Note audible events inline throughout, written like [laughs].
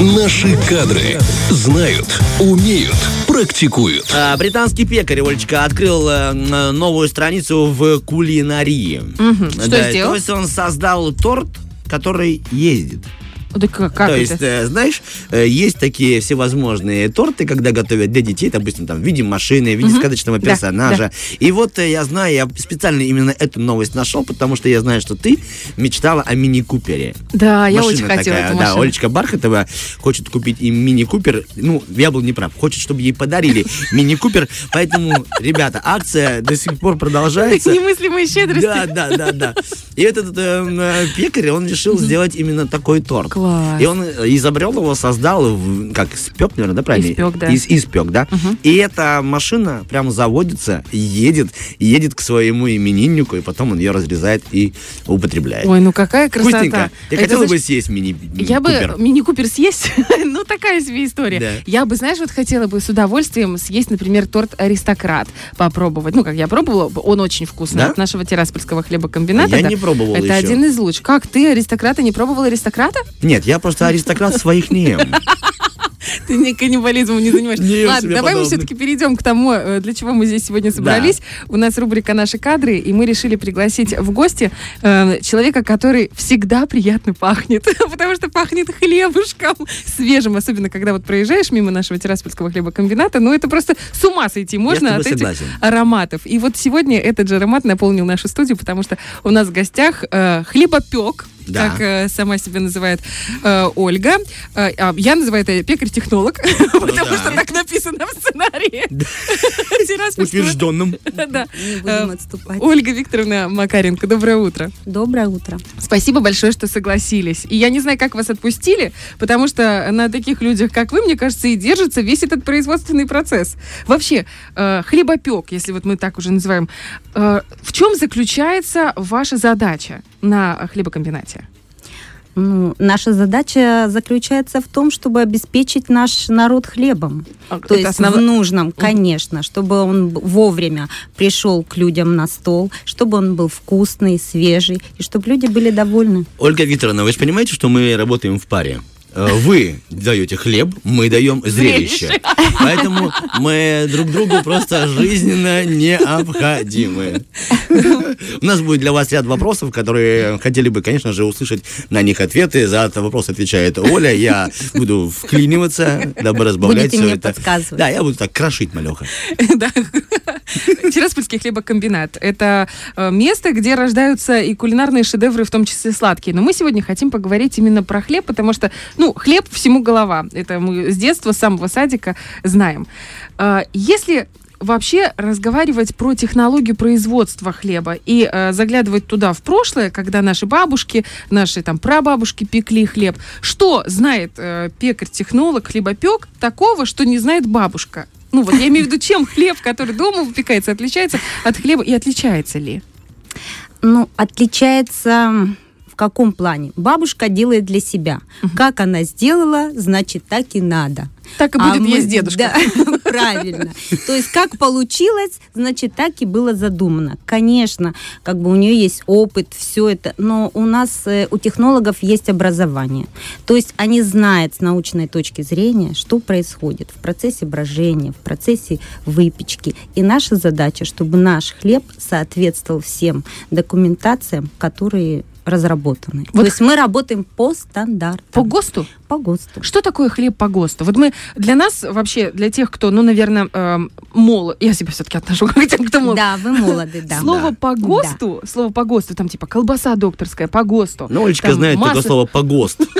Наши кадры знают, умеют, практикуют. А, британский пекарь, Олечка, открыл э, новую страницу в кулинарии. Мгм. Что Да, сделал? То есть он создал торт, который ездит. Да как, как То это? есть, э, знаешь, э, есть такие всевозможные торты, когда готовят для детей, допустим, там, в виде машины, в виде сказочного Да, персонажа. И вот э, я знаю, я специально именно эту новость нашел, потому что я знаю, что ты мечтала о мини-купере. Да, я Машина очень хотела такая, эту Да, машину. Олечка Бархатова хочет купить им мини-купер. Ну, я был неправ. Хочет, чтобы ей подарили [laughs] мини-купер. Поэтому, ребята, акция до сих пор продолжается. Немыслимые щедрости. Да, да, да, да. И этот э, э, пекарь, он решил сделать именно такой торт. Класс. И он э, изобрел его, создал, как спек, наверное, да, правильно? Испек, да. Из, испек, да. И эта машина прям заводится, едет, едет к своему имениннику, и потом он ее разрезает и употребляет. Ой, ну какая красота. Вкусненько. Это хотела бы значит, съесть мини Я бы Купер? мини-купер съесть, [laughs] ну такая себе история. Да. Я бы, знаешь, вот хотела бы с удовольствием съесть, например, торт аристократ, попробовать. Ну, как я пробовала, он очень вкусный Да? от нашего тираспольского хлебокомбината. Я да. не пробовал Это еще. один из лучших. Как ты аристократа не пробовал аристократа? Нет, я просто аристократ своих не ем. Ты не каннибализмом не занимаешься. Не Ладно, давай мы подобное. все-таки перейдем к тому, э, для чего мы здесь сегодня собрались. У нас рубрика «Наши кадры», и мы решили пригласить в гости э, человека, который всегда приятно пахнет, [laughs] потому что пахнет хлебушком свежим, особенно когда вот проезжаешь мимо нашего Тираспольского хлебокомбината, ну это просто с ума сойти можно от этих согласен. ароматов. И вот сегодня этот же аромат наполнил нашу студию, потому что у нас в гостях э, хлебопек, Да. как э, сама себя называет э, Ольга. Э, а я называю это пекарь-технолог, [laughs] потому Ну да. что так написано в сценарии. Утвержденным. [laughs] Да. [laughs] Э, будем отступать. Ольга Викторовна Макаренко, доброе утро. Доброе утро. Спасибо большое, что согласились. И я не знаю, как вас отпустили, потому что на таких людях, как вы, мне кажется, и держится весь этот производственный процесс. Вообще, э, хлебопек, если вот мы так уже называем, э, в чем заключается ваша задача на хлебокомбинате? Ну, наша задача заключается в том, чтобы обеспечить наш народ хлебом. А, То есть основ- в нужном, конечно, чтобы он вовремя пришел к людям на стол, чтобы он был вкусный, свежий, и чтобы люди были довольны. Ольга Викторовна, вы же понимаете, что мы работаем в паре? Э, Вы даете хлеб, мы даем зрелище. Поэтому мы друг другу просто жизненно необходимы. У нас будет для вас ряд вопросов, которые хотели бы, конечно же, услышать на них ответы. За этот вопрос отвечает Оля. Я буду вклиниваться, дабы разбавлять Будете все это. подсказывать. Да, я буду так крошить, малеха. [laughs] Да. Тираспольский хлебокомбинат. Это э, место, где рождаются и кулинарные шедевры, в том числе сладкие. Но мы сегодня хотим поговорить именно про хлеб, потому что, ну, хлеб всему голова. Это мы с детства, с самого садика знаем. Э, Если вообще разговаривать про технологию производства хлеба и э, заглядывать туда в прошлое, когда наши бабушки, наши там прабабушки пекли хлеб, что знает э, пекарь-технолог, хлебопек такого, что не знает бабушка? Ну вот я имею в виду, чем хлеб, который дома выпекается, отличается от хлеба и отличается ли? Ну, отличается в каком плане? Бабушка делает для себя. Как она сделала, значит, так и надо. Так и А будет мы- есть дедушка. Да, [laughs] правильно. То есть как получилось, значит, так и было задумано. Конечно, как бы у нее есть опыт, все это, но у нас, э, у технологов есть образование. То есть они знают с научной точки зрения, что происходит в процессе брожения, в процессе выпечки. И наша задача, чтобы наш хлеб соответствовал всем документациям, которые разработаны. Вот То есть мы работаем по стандартам. По ГОСТу? По ГОСТу. Что такое хлеб по ГОСТу? Вот мы, для нас вообще, для тех, кто, ну, наверное, эм, молод, я себя все-таки отношу к тем, кто молод. Да, вы молоды, да. Слово Да. по ГОСТу, слово по ГОСТу, там типа колбаса докторская по ГОСТу. Ну, Олечка Там знает только масса- слово «погост». [laughs]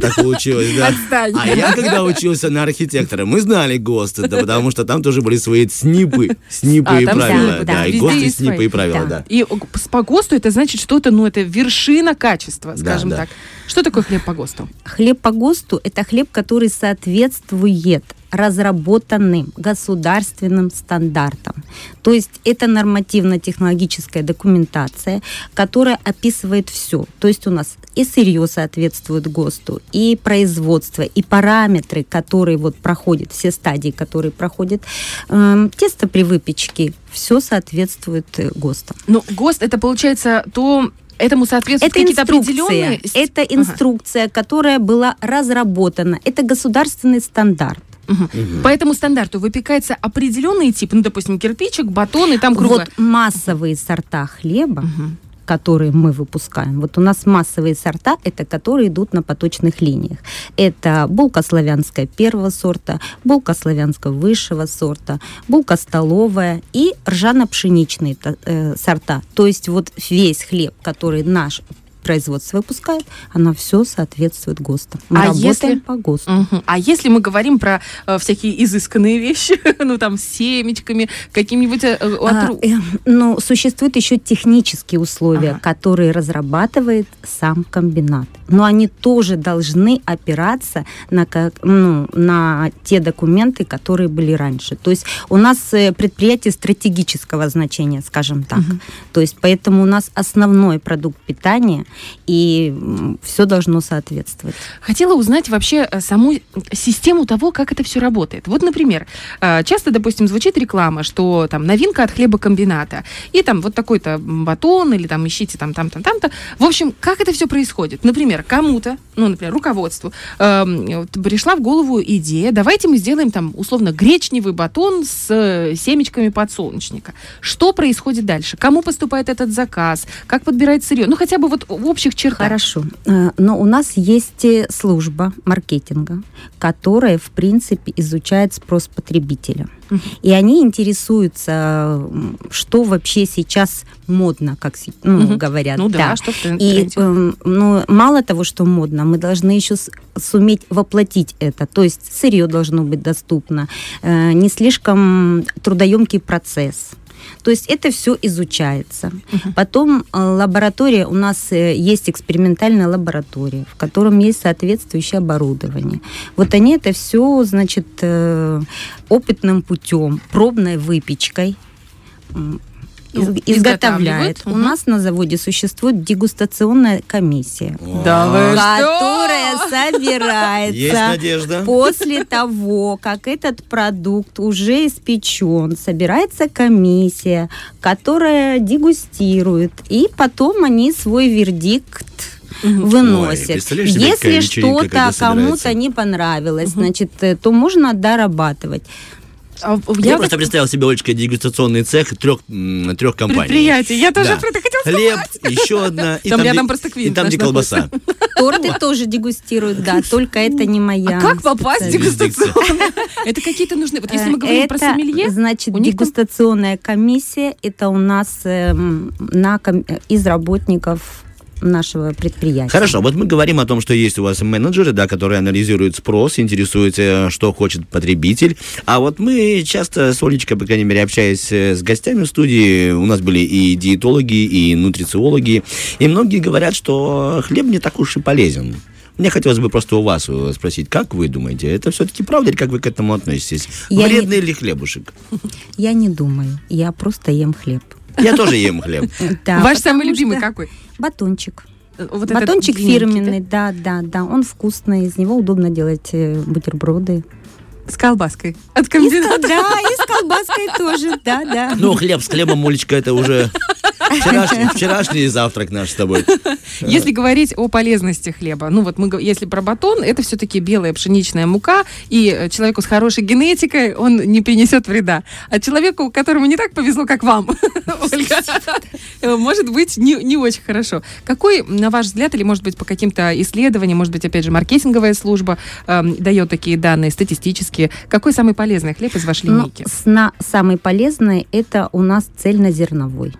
Так получилось, да. Отстань. А я, когда учился на архитектора, мы знали ГОСТ, да, потому что там тоже были свои СНИПы, СНИПы А, и правила. Да, да, и ГОСТ, и СНИПы, свои. и правила, Да. да. И по ГОСТу это значит что-то, ну, это вершина качества, Да, скажем да. так. Что такое хлеб по ГОСТу? Хлеб по ГОСТу – это хлеб, который соответствует разработанным государственным стандартам. То есть это нормативно-технологическая документация, которая описывает все. То есть у нас и сырье соответствует ГОСТу, и производство, и параметры, которые вот проходят, все стадии, которые проходят, эм, тесто при выпечке, все соответствует э, ГОСТам. Ну, ГОСТ это получается то, Этому соответствуют Это какие-то определенные... Это Ага. инструкция, которая была разработана. Это государственный стандарт. Мгм. По этому стандарту выпекается определенный тип, ну, допустим, кирпичик, батон и там круглое. Вот массовые сорта хлеба, Мгм. которые мы выпускаем. Вот у нас массовые сорта, это которые идут на поточных линиях. Это булка славянская первого сорта, булка славянского высшего сорта, булка столовая и ржано-пшеничные э, сорта. То есть вот весь хлеб, который наш производство выпускает, она все соответствует ГОСТу. Мы А работаем если- по ГОСТу. Мгм. А если мы говорим про э, всякие изысканные вещи, [laughs] ну там с семечками, каким-нибудь э, э, А, отру- э, ну, существуют еще технические условия, Ага. которые разрабатывает сам комбинат. Но они тоже должны опираться на, как, ну, на те документы, которые были раньше. То есть у нас э, предприятие стратегического значения, скажем так. То есть поэтому у нас основной продукт питания, и все должно соответствовать. Хотела узнать вообще э, саму систему того, как это все работает. Вот, например, э, часто, допустим, звучит реклама, что там новинка от хлебокомбината, и там вот такой-то батон, или там ищите там, там, там, там-то. В общем, как это все происходит? Например, кому-то, ну, например, руководству, вот пришла в голову идея, давайте мы сделаем там, условно, гречневый батон с э, семечками подсолнечника. Что происходит дальше? Кому поступает этот заказ? Как подбирать сырье? Ну, хотя бы вот в общих чертах. Хорошо. Э, Но у нас есть э, служба маркетинга, которая, в принципе, изучает спрос потребителя. И они интересуются, что вообще сейчас модно, как ну, Мгм. говорят. Ну да, что в И эм, ну, мало того, что модно, мы должны еще суметь воплотить это. То есть сырье должно быть доступно, э, не слишком трудоемкий процесс. То есть это все изучается. Потом э, лаборатория, у нас э, есть экспериментальная лаборатория, в котором есть соответствующее оборудование. Вот они это все, значит, э, опытным путем, пробной выпечкой из- Ну, изготовляет. У нас на заводе существует дегустационная комиссия, Да вы которая Есть собирается надежда. После того, как этот продукт уже испечен, собирается комиссия, которая дегустирует, и потом они свой вердикт Ой, себе, какая Если что-то кому-то не понравилось, значит, э, то можно дорабатывать. А, Я, я просто представил себе, Олечка, дегустационный цех трех, трех компаний. Предприятие. Я тоже Да. про это хотела Хлеб, еще одна. И Там где- рядом просто Квинт И там, где колбаса. [laughs] Торты тоже дегустируют, да, только это не моя. А как попасть в дегустационное? [laughs] Это какие-то нужны... Вот если мы говорим про сомелье, значит, там- дегустационная комиссия, это у нас эм, на, ком- из работников нашего предприятия. Хорошо, вот мы говорим о том, что есть у вас менеджеры, да, которые анализируют спрос, интересуются, что хочет потребитель. А вот мы часто с Олечкой, по крайней мере, общаясь э, с гостями в студии, у нас были и диетологи, и нутрициологи, и многие говорят, что хлеб не так уж и полезен. Мне хотелось бы просто у вас э, спросить, как вы думаете, это все-таки правда или как вы к этому относитесь? Я не- Вредный ли хлебушек? [laughs] Я не думаю, я просто ем хлеб. Я тоже ем хлеб. Да, ваш самый любимый какой? Батончик. Вот Батончик фирменный, да? да, да, Он вкусный, из него удобно делать э, бутерброды. да? С колбаской. От И с комбината. да, и с колбаской тоже, да, да. Ну, хлеб с хлебом, Олечка, это уже вчерашний, вчерашний завтрак наш с тобой. [laughs] Если говорить о полезности хлеба, ну вот мы, если про батон, это все-таки белая пшеничная мука, и э, человеку с хорошей генетикой он не принесет вреда. А человеку, которому не так повезло, как вам, [laughs] Ольга, э, может быть не, не очень хорошо. Какой, на ваш взгляд, или может быть по каким-то исследованиям, может быть, опять же, маркетинговая служба эм, дает такие данные статистические, какой самый полезный хлеб из вашей Ну, линейки? сна- самый полезный это у нас цельнозерновой.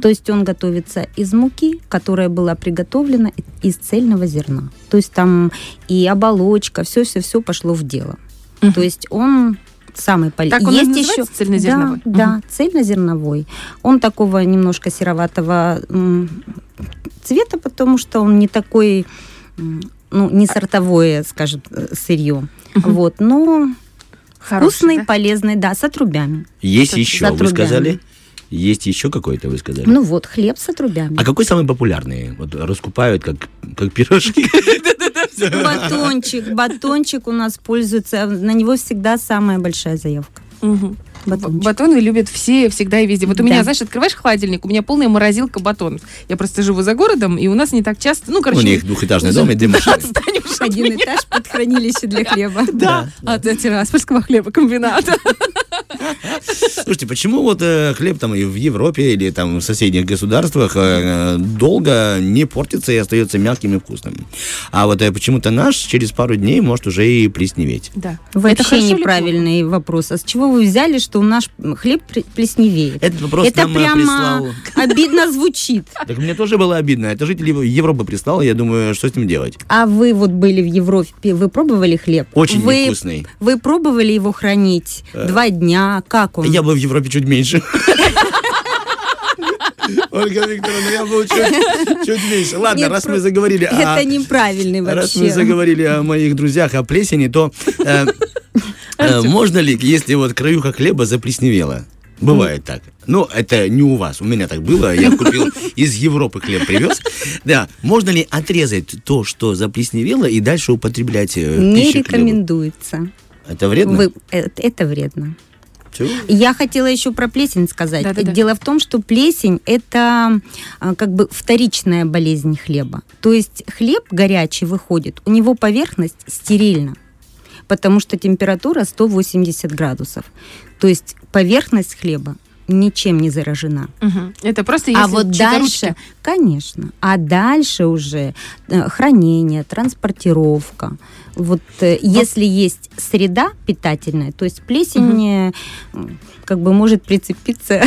То есть он готовится из муки, которая была приготовлена из цельного зерна. То есть там и оболочка, все-все-все пошло в дело. Мгм. То есть он самый полезный. Так он и называется цельнозерновой? Да, да, цельнозерновой. Он такого немножко сероватого цвета, потому что он не такой, ну, не сортовое, скажем, э, сырье. Мгм. Вот, но Хороший, вкусный, да? полезный, да, с отрубями. Есть еще, за вы сказали? Есть еще какой-то, вы сказали? Ну вот, хлеб с отрубями. А какой самый популярный? Вот раскупают как, как пирожки. [laughs] Батончик, батончик у нас пользуется, на него всегда самая большая заявка. Мгм. батончик. Батоны любят все, всегда и везде. Вот у Да. меня, знаешь, открываешь холодильник, у меня полная морозилка батонов. Я просто живу за городом, и у нас не так часто... Ну, У короче... них двухэтажный дом и две машины. Один этаж под хранилище для хлеба. Да, от Тираспольского хлебокомбината. Слушайте, почему вот э, хлеб там и в Европе или там в соседних государствах э, долго не портится и остается мягким и вкусным? А вот э, почему-то наш через пару дней может уже и плесневеть. Да. Это Вообще или неправильный вопрос. А с чего вы взяли, что наш хлеб плесневеет? Этот вопрос Это нам э, прямо прислал. обидно звучит. Так мне тоже было обидно. Это житель Европы прислал, я думаю, что с ним делать? А вы вот были в Европе, вы пробовали хлеб? Очень вы, невкусный. Вы пробовали его хранить Э, два дня? Как он? Я был в Европе чуть меньше. Ольга Викторовна, я был чуть, чуть меньше. Ладно, Нет, раз про- мы заговорили о... Это неправильный Раз мы вообще. заговорили о моих друзьях, о плесени, то э, э, можно ли, если вот краюха хлеба заплесневела? Бывает так. Ну, это не у вас, у меня так было. Я купил из Европы хлеб, привез. Да, можно ли отрезать то, что заплесневело, и дальше употреблять э, Не рекомендуется. Это вредно? Вы- э, это вредно. Я хотела еще про плесень сказать. Да-да-да. Дело в том, что плесень это а, как бы вторичная болезнь хлеба. То есть хлеб горячий выходит, у него поверхность стерильна, потому что температура 180 градусов. То есть поверхность хлеба ничем не заражена. Мгм. Это просто а если вот чьи-то дальше, ручки. конечно, а дальше уже э, хранение, транспортировка. Вот э, если есть среда питательная, то есть плесень м, как бы может прицепиться.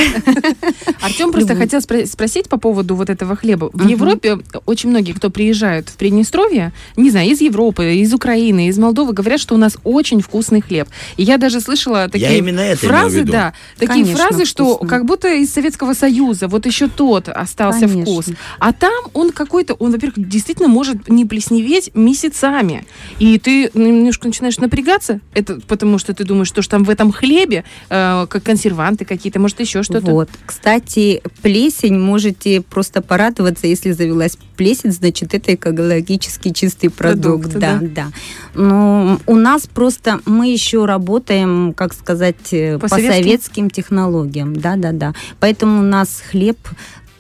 Артем просто хотел спро- спросить по поводу вот этого хлеба. В Мгм. Европе очень многие, кто приезжают в Приднестровье, не знаю, из Европы, из Украины, из Молдовы, говорят, что у нас очень вкусный хлеб. И я даже слышала такие именно это имел в фразы, виду. да, такие Конечно, фразы, что вкусно. как будто из Советского Союза, вот еще тот остался Конечно. вкус. А там он какой-то, он, во-первых, действительно может не плесневеть месяцами. И ты немножко начинаешь напрягаться, это потому что ты думаешь, что ж там в этом хлебе, э, как консерванты какие-то, может еще что-то. Вот. Кстати, плесень можете просто порадоваться, если завелась плесень, значит, это экологически чистый продукт. Продукт, да, да. да. Но у нас просто мы еще работаем, как сказать, э, По по, советским? технологиям. Да, да, да. Поэтому у нас хлеб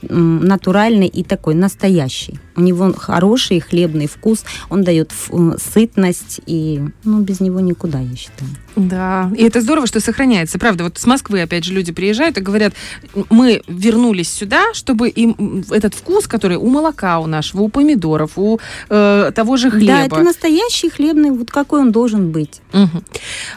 натуральный и такой настоящий. У него хороший хлебный вкус, он дает сытность, и ну, без него никуда, я считаю. Да, и это здорово, что сохраняется. Правда, вот с Москвы, опять же, люди приезжают и говорят, мы вернулись сюда, чтобы им этот вкус, который у молока у нашего, у помидоров, у э, того же хлеба. Да, это настоящий хлебный, вот какой он должен быть. Мгм.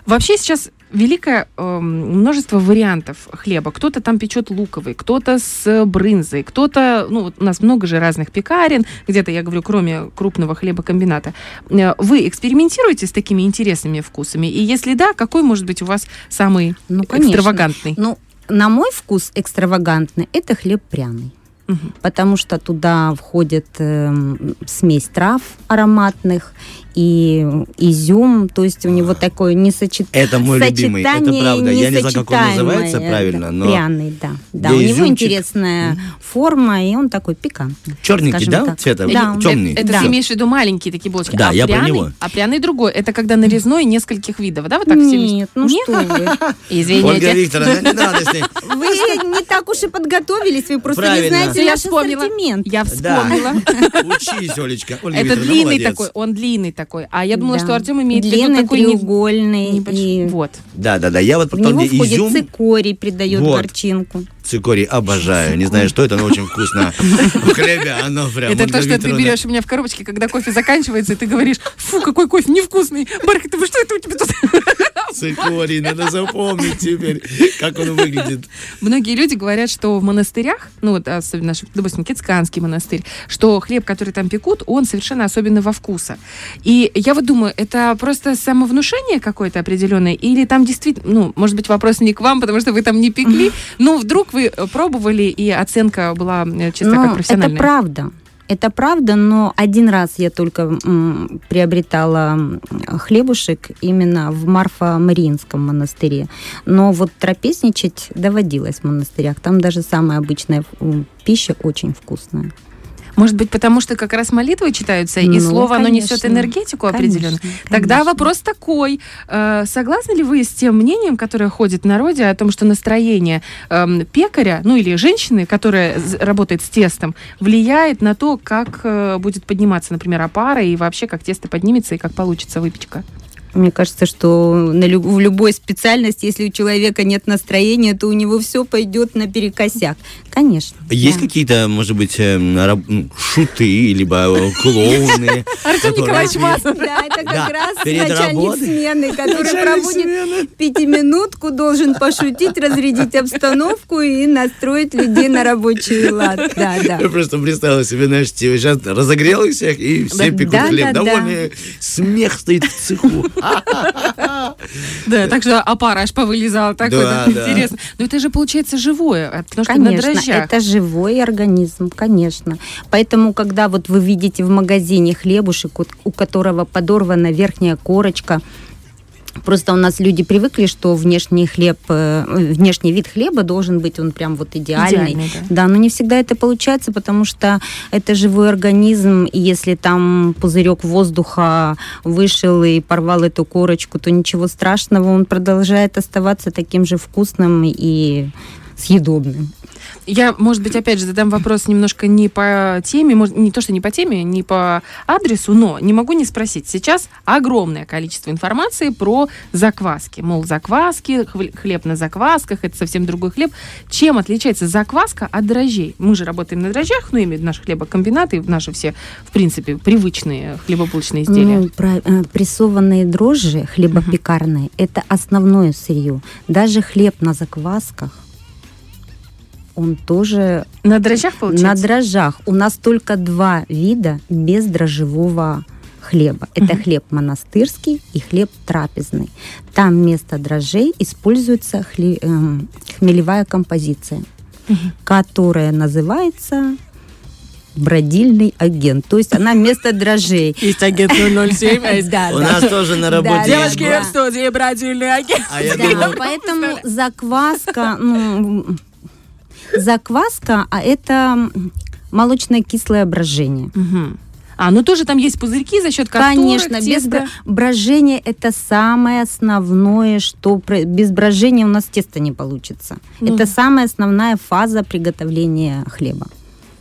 Вообще сейчас великое эм, множество вариантов хлеба. Кто-то там печет луковый, кто-то с брынзой, кто-то, ну, вот у нас много же разных пекарен, где-то, я говорю, кроме крупного хлебокомбината. Э, Вы экспериментируете с такими интересными вкусами? И если да, какой может быть у вас самый Ну, конечно. экстравагантный? Ну, на мой вкус экстравагантный это хлеб пряный. Потому что туда входит эм, смесь трав ароматных и изюм, то есть у него такое несочетание. Это мой любимый, это правда. Я не знаю, как он называется правильно, но Пряный, да. Да, у него интересная форма, и он такой пикантный. черненький, да, цвета? Да. Темный. Это Да. ты имеешь в виду маленькие такие булочки. Да, а я про него. А пряный другой. Это когда нарезной нескольких видов, да? Вот так все вместе? Нет, ну что вы. [laughs] Ольга Извините. Викторовна, не надо с ней. Вы не так уж и подготовились, вы просто не знаете Я наш вспомнила. ассортимент. Я вспомнила. Учись, Олечка. Это длинный такой, он длинный такой. А я думала, Да. что Артем имеет в Длинный, такой не- треугольный. небольшой. и Вот. Да, да, да. Я вот В про него где входит изюм, цикорий, придает Вот. горчинку. цикорий обожаю. Не знаю, что это, но очень вкусно. В хлебе оно прям. Это то, что ты берешь у меня в коробочке, когда кофе заканчивается, и ты говоришь, фу, какой кофе невкусный. Барка, ты вы что это у тебя тут? Цикорий, надо запомнить теперь, как он выглядит. Многие люди говорят, что в монастырях, ну вот особенно, наш, допустим, Кицканский монастырь, что хлеб, который там пекут, он совершенно особенного вкуса. И я вот думаю, это просто самовнушение какое-то определенное, или там действительно, ну, может быть, вопрос не к вам, потому что вы там не пекли, но вдруг вы пробовали, и оценка была э, чисто как профессиональная. Это правда. Это правда, но один раз я только м, приобретала хлебушек именно в Марфа-Мариинском монастыре. Но вот трапезничать доводилось в монастырях. Там даже самая обычная пища очень вкусная. Может быть, потому что как раз молитвы читаются, и Ну, слово, оно несет конечно. энергетику определенную. Конечно, Тогда конечно. вопрос такой. э, Согласны ли вы с тем мнением, которое ходит в народе о том, что настроение эм, пекаря, ну или женщины, которая работает с тестом, влияет на то, как э, будет подниматься, например, опара, и вообще, как тесто поднимется, и как получится выпечка? Мне кажется, что на лю- в любой специальности, если у человека нет настроения, то у него все пойдет наперекосяк. Конечно. Есть да. какие-то, может быть, эм, раб- шуты, либо э, клоуны? [laughs] Артем Николаевич Мазур. Да, это как раз начальник смены, который смены. пятиминутку, должен пошутить, разрядить обстановку и настроить людей на рабочий лад. Да, да. Я просто представила себе, знаешь, сейчас разогрел их всех, и все пекут хлеб. Довольно смех стоит в цеху. Да, так что опара аж повылезала. Так вот интересно. Но это же получается живое, потому что на Конечно, дрожжах. это живой организм, конечно. Поэтому, когда вот вы видите в магазине хлебушек, у которого подорвана верхняя корочка, Просто у нас люди привыкли, что внешний хлеб, э, внешний вид хлеба должен быть он прям вот идеальный. Идеальный, да. Да, но не всегда это получается, потому что это живой организм, и если там пузырек воздуха вышел и порвал эту корочку, то ничего страшного, он продолжает оставаться таким же вкусным и съедобным. Я, может быть, опять же задам вопрос немножко не по теме, может, не то, что не по теме, не по адресу, но не могу не спросить. Сейчас огромное количество информации про закваски. Мол, закваски, хлеб на заквасках, это совсем другой хлеб. Чем отличается закваска от дрожжей? Мы же работаем на дрожжах, ну, имею в виду наши хлебокомбинаты, наши все, в принципе, привычные хлебобулочные изделия. Ну, про- э, прессованные дрожжи хлебопекарные это основное сырье. Даже хлеб на заквасках он тоже на дрожжах, получается? на дрожжах. У нас только два вида бездрожжевого хлеба. Это Мгм. хлеб монастырский и хлеб трапезный. Там вместо дрожжей используется хле- эм, хмелевая композиция, Мгм. которая называется бродильный агент. То есть она вместо дрожжей. Есть агент 007, а есть... [laughs] Да, У да. нас тоже на работе. Да, Девочки, в студии бродильный агент. А я Да, думал, поэтому закваска, ну, закваска, а это молочно-кислое брожение. Мгм. А, ну тоже там есть пузырьки, за счет которых Конечно, без тесто... бро- брожения это самое основное, что без брожения у нас тесто не получится. Ну это самая основная фаза приготовления хлеба.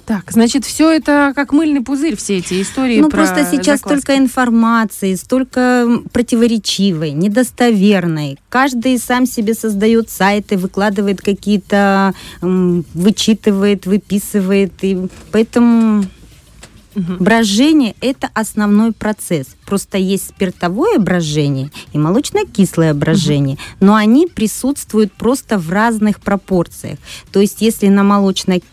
Так, значит, все это как мыльный пузырь, все эти истории Ну, про просто сейчас закваски. столько информации, столько противоречивой, недостоверной. Каждый сам себе создает сайты, выкладывает какие-то, вычитывает, выписывает. И поэтому Мгм. брожение – это основной процесс. Просто есть спиртовое брожение и молочно-кислое брожение, но они присутствуют просто в разных пропорциях. То есть если на молочной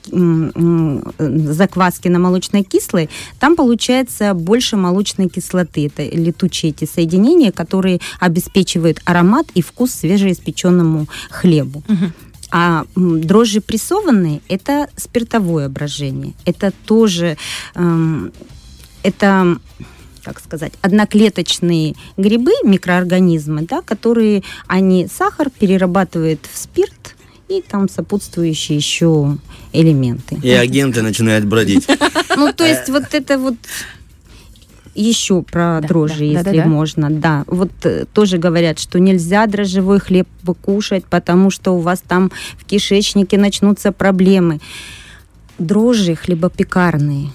закваске на молочно-кислой, там получается больше молочной кислоты. Это летучие эти соединения, которые обеспечивают аромат и вкус свежеиспеченному хлебу. Мгм. А дрожжи прессованные – это спиртовое брожение. Это тоже, эм, это, как сказать, одноклеточные грибы, микроорганизмы, да, которые они сахар перерабатывают в спирт и там сопутствующие еще элементы. и агенты начинают бродить. Ну, то есть вот это вот еще про Да, дрожжи, да, если да-да-да. можно, да. Вот э, тоже говорят, что нельзя дрожжевой хлеб кушать, потому что у вас там в кишечнике начнутся проблемы. Дрожжи хлебопекарные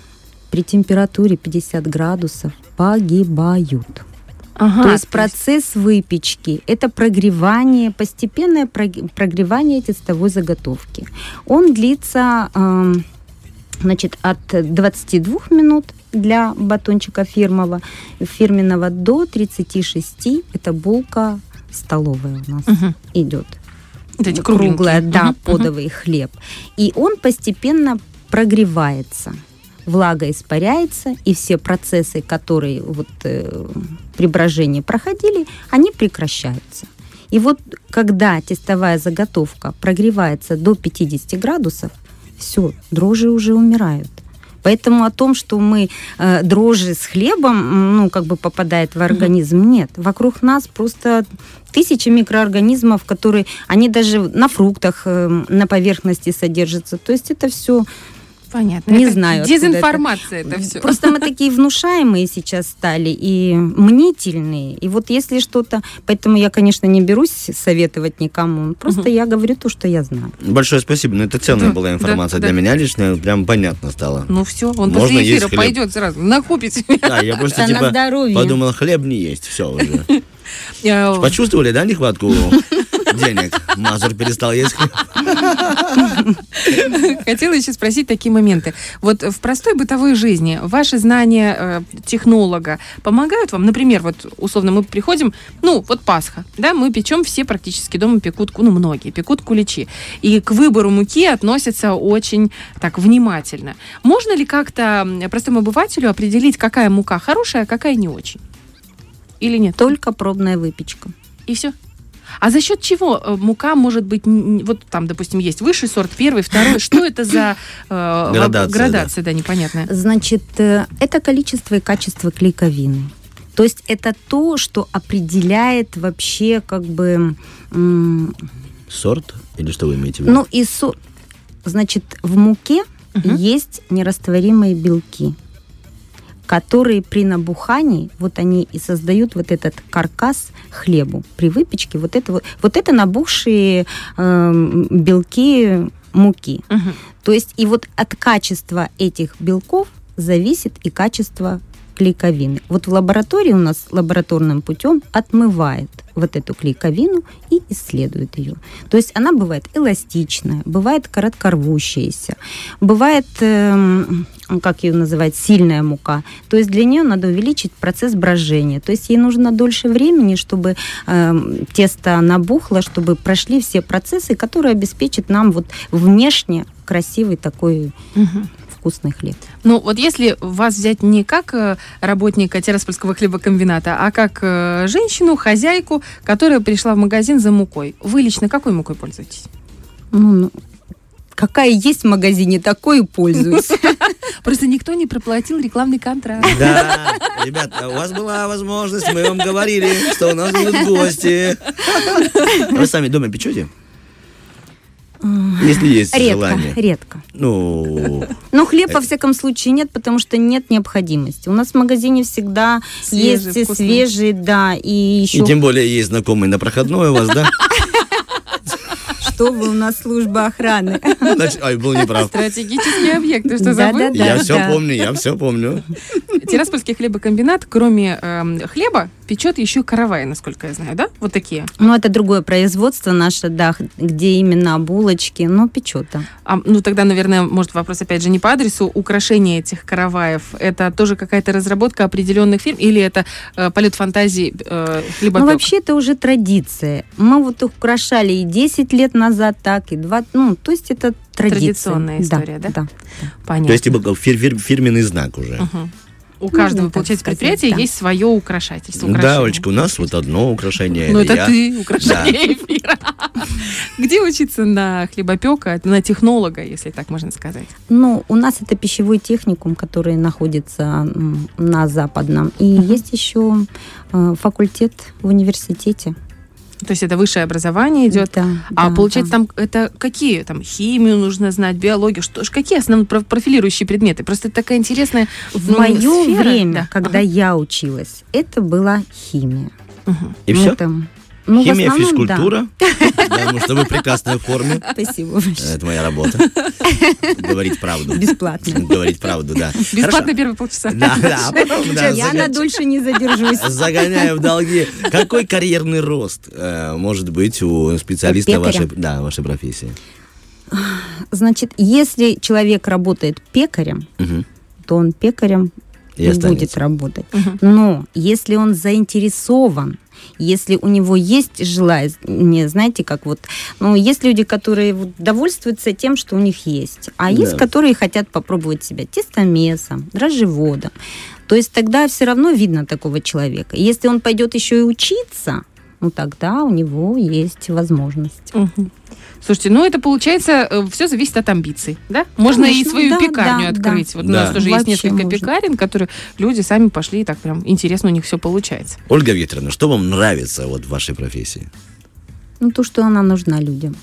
при температуре 50 градусов погибают. Ага, то есть процесс выпечки – это прогревание, постепенное прог- прогревание тестовой заготовки. Он длится эм, значит, от 22 минут для батончика фирмового, фирменного до 36. Это булка столовая у нас Мгм. идет. Вот эти Круглая, да, мгм. подовый хлеб. И он постепенно прогревается. Влага испаряется, и все процессы, которые вот, э, при брожении проходили, они прекращаются. И вот когда тестовая заготовка прогревается до 50 градусов, все, дрожжи уже умирают. Поэтому о том, что мы э, дрожжи с хлебом, ну, как бы попадает в организм, нет. Вокруг нас просто тысячи микроорганизмов, которые, они даже на фруктах э, на поверхности содержатся. То есть это все Понятно. Не Это знаю, Дезинформация это, все. Просто мы такие внушаемые сейчас стали и мнительные. И вот если что-то... Поэтому я, конечно, не берусь советовать никому. Просто Мгм. я говорю то, что я знаю. Большое спасибо. Ну, это ценная Да, была да, информация да. для меня лично. Прям понятно стало. Ну все, он Можно после эфира пойдет сразу, накупит себе. Да, я просто Да, типа подумал, хлеб не есть. Все уже. [laughs] Э, Почувствовали, да, нехватку [laughs] денег? Мазур перестал есть хлеб. Хотела еще спросить такие моменты. Вот в простой бытовой жизни ваши знания э, технолога помогают вам? Например, вот условно мы приходим, ну вот Пасха, да, мы печем все практически дома пекут, ну многие пекут куличи, и к выбору муки относятся очень так внимательно. Можно ли как-то простому обывателю определить, какая мука хорошая, а какая не очень? Или нет? Только пробная выпечка. И все. А за счет чего э, мука может быть, вот там, допустим, есть высший сорт, первый, второй, [coughs] что это за э, [coughs] Градация, градация, да, непонятная. Значит, э, это количество и качество клейковины. То есть это то, что определяет вообще как бы... м, Сорт? Или что вы имеете в виду? Ну и со... Значит, в муке Мгм. есть нерастворимые белки, которые при набухании, вот они и создают вот этот каркас хлебу. При выпечке вот это вот, вот это набухшие эм, белки муки. Мгм. То есть и вот от качества этих белков зависит и качество клейковины. Вот в лаборатории у нас лабораторным путем отмывает вот эту клейковину и исследует ее. То есть она бывает эластичная, бывает коротkorвущаяся, бывает, эм, как ее называть, сильная мука. То есть для нее надо увеличить процесс брожения. То есть ей нужно дольше времени, чтобы эм, тесто набухло, чтобы прошли все процессы, которые обеспечат нам вот внешне красивый такой Мгм. Вкусный хлеб. Ну, вот если вас взять не как э, работника Тираспольского хлебокомбината, а как э, женщину, хозяйку, которая пришла в магазин за мукой, вы лично какой мукой пользуетесь? Ну, ну, какая есть в магазине, такой и пользуюсь. [laughs] Просто никто не проплатил рекламный контракт. Да, ребят, у вас была возможность, мы вам говорили, что у нас будут гости. Вы сами дома печете? Если есть Редко, желание. редко. Ну, Но хлеб, во всяком случае, нет, потому что нет необходимости. У нас в магазине всегда Свежий, есть и вкусный. свежие, да, и и еще... тем более есть знакомый на проходной у вас, да? Что вы у нас служба охраны? Значит, ай, был неправ. Стратегический объект, ты что, Да, забыл? да, Я все помню, я все помню. Тираспольский хлебокомбинат, кроме эм, хлеба, печет еще каравай, насколько я знаю, да? Вот такие. Ну, это другое производство наше, да, где именно булочки, но печет, да. А, ну, тогда, наверное, может вопрос, опять же, не по адресу. Украшение этих караваев, это тоже какая-то разработка определенных фирм или это э, полет фантазии э, Ну, хлебопека? вообще, это уже традиция. Мы вот украшали и 10 лет назад так, и 2, ну, то есть это традиция. Традиционная история, да? Да. Понятно. То есть типа фир- фир- фирменный знак уже. Мгм. У каждого, получается, сказать, предприятия да. есть свое украшательство. Да, украшение. Олечка, у нас вот одно украшение. Ну, это ты, украшение [laughs] эфира. Где учиться на хлебопека, на технолога, если так можно сказать? Ну, у нас это пищевой техникум, который находится на Западном. И есть еще э, факультет в университете. То есть это высшее образование идет. Да, А да, получается, да. там это какие? Там химию нужно знать, биологию, что ж, какие основные про- профилирующие предметы? Просто это такая интересная В ну, мое сфера. время, Да. когда Ага. я училась, это была химия. Мгм. И Ну, все? там- ну, Химия, основном, да. физкультура. Потому что вы в прекрасной форме. Спасибо большое. Это моя работа. Говорить правду. Бесплатно. Говорить правду, да. Бесплатно первые полчаса. Да, да, а потом, да, Я на дольше не задержусь. Загоняю в долги. Какой карьерный рост э, может быть у специалиста вашей, да, вашей профессии? Значит, если человек работает пекарем, то он пекарем И будет останется. работать. Мгм. Но если он заинтересован, если у него есть желание, знаете, как вот, ну, есть люди, которые вот довольствуются тем, что у них есть, а есть, Да. которые хотят попробовать себя тестомесом, дрожжеводом. То есть тогда все равно видно такого человека. Если он пойдет еще и учиться, ну тогда у него есть возможность. Мгм. Слушайте, ну это получается, все зависит от амбиций, да? Можно и Конечно, свою да, пекарню да, открыть. Вот у Да. нас тоже Вообще есть несколько можно. пекарен, которые люди сами пошли, и так прям интересно у них все получается. Ольга Викторовна, что вам нравится вот в вашей профессии? Ну то, что она нужна людям.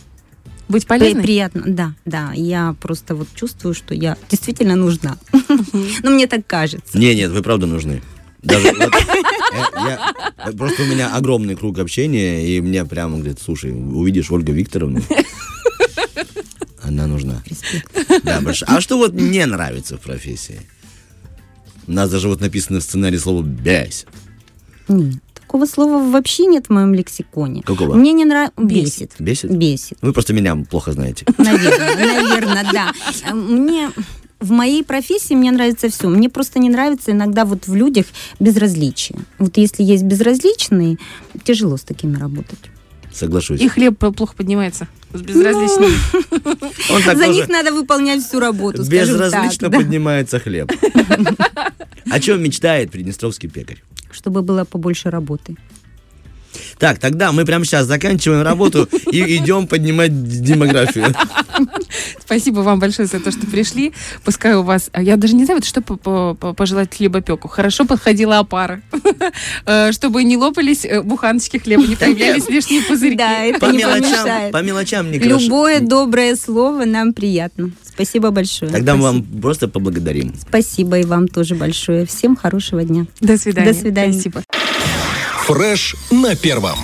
Быть полезной? Приятно, да, да. Я просто вот чувствую, что я действительно нужна. [laughs] Ну, мне так кажется. Не, нет, вы правда нужны. Даже вот, э, я- э, просто у меня огромный круг общения, и мне прямо говорит, слушай, увидишь Ольгу Викторовну, она нужна. Да, большое. А что вот не нравится в профессии? У нас даже вот написано в сценарии слово «бесит». Нет, такого слова вообще нет в моем лексиконе. Какого? Мне не нравится... Бесит. Бесит? Бесит. Вы просто меня плохо знаете. Наверное, наверное, да. Мне в моей профессии мне нравится все. Мне просто не нравится иногда вот в людях безразличие. Вот если есть безразличные, тяжело с такими работать. Соглашусь. И хлеб плохо поднимается с безразличными. [laughs] Так За них надо выполнять всю работу, безразлично так, да. поднимается хлеб. [laughs] О чем мечтает приднестровский пекарь? Чтобы было побольше работы. Так, тогда мы прямо сейчас заканчиваем работу и идем поднимать демографию. Спасибо вам большое за то, что пришли. Пускай у вас... а Я даже не знаю, что по- по- по- пожелать хлебопеку. Хорошо подходила опара. [laughs] Э, Чтобы не лопались э, буханочки хлеба, не появлялись лишние пузырьки. Да, это По не мелочам, помешает. по мелочам не. Любое доброе слово нам приятно. Спасибо большое. Тогда мы вам просто поблагодарим. Спасибо и вам тоже большое. Всем хорошего дня. До свидания. До свидания. Спасибо. Фреш на первом.